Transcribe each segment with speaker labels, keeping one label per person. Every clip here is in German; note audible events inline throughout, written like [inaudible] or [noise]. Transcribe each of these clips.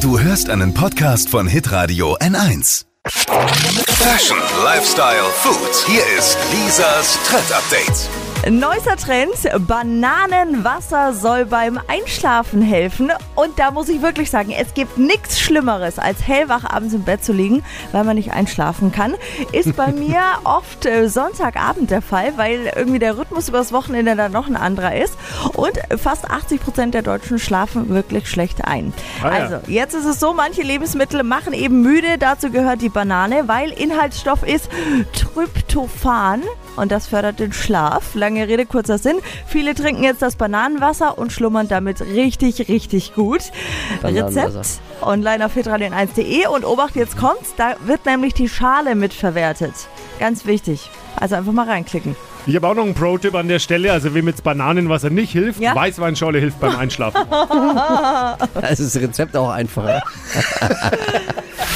Speaker 1: Du hörst einen Podcast von Hitradio N1. Fashion, Lifestyle, Food. Hier ist Lisas Trend Update.
Speaker 2: Neuester Trend, Bananenwasser soll beim Einschlafen helfen. Und da muss ich wirklich sagen, es gibt nichts Schlimmeres, als hellwach abends im Bett zu liegen, weil man nicht einschlafen kann. Ist bei [laughs] mir oft äh, Sonntagabend der Fall, weil irgendwie der Rhythmus übers Wochenende dann noch ein anderer ist. Und fast 80 Prozent der Deutschen schlafen wirklich schlecht ein.
Speaker 3: Ah ja.
Speaker 2: Also, jetzt ist es so, manche Lebensmittel machen eben müde. Dazu gehört die Banane, weil Inhaltsstoff ist Tryptophan. Und das fördert den Schlaf. Lange Rede, kurzer Sinn. Viele trinken jetzt das Bananenwasser und schlummern damit richtig, richtig gut. Rezept online auf hitradion1.de und Obacht, jetzt kommt's. Da wird nämlich die Schale mitverwertet. Ganz wichtig. Also einfach mal reinklicken.
Speaker 3: Ich habe auch noch einen Pro-Tipp an der Stelle. Also, wem jetzt Bananenwasser nicht hilft,
Speaker 2: Ja?
Speaker 3: Weißweinschorle hilft beim Einschlafen. [laughs]
Speaker 4: Da ist das Rezept auch einfacher. [laughs]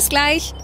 Speaker 5: Bis gleich.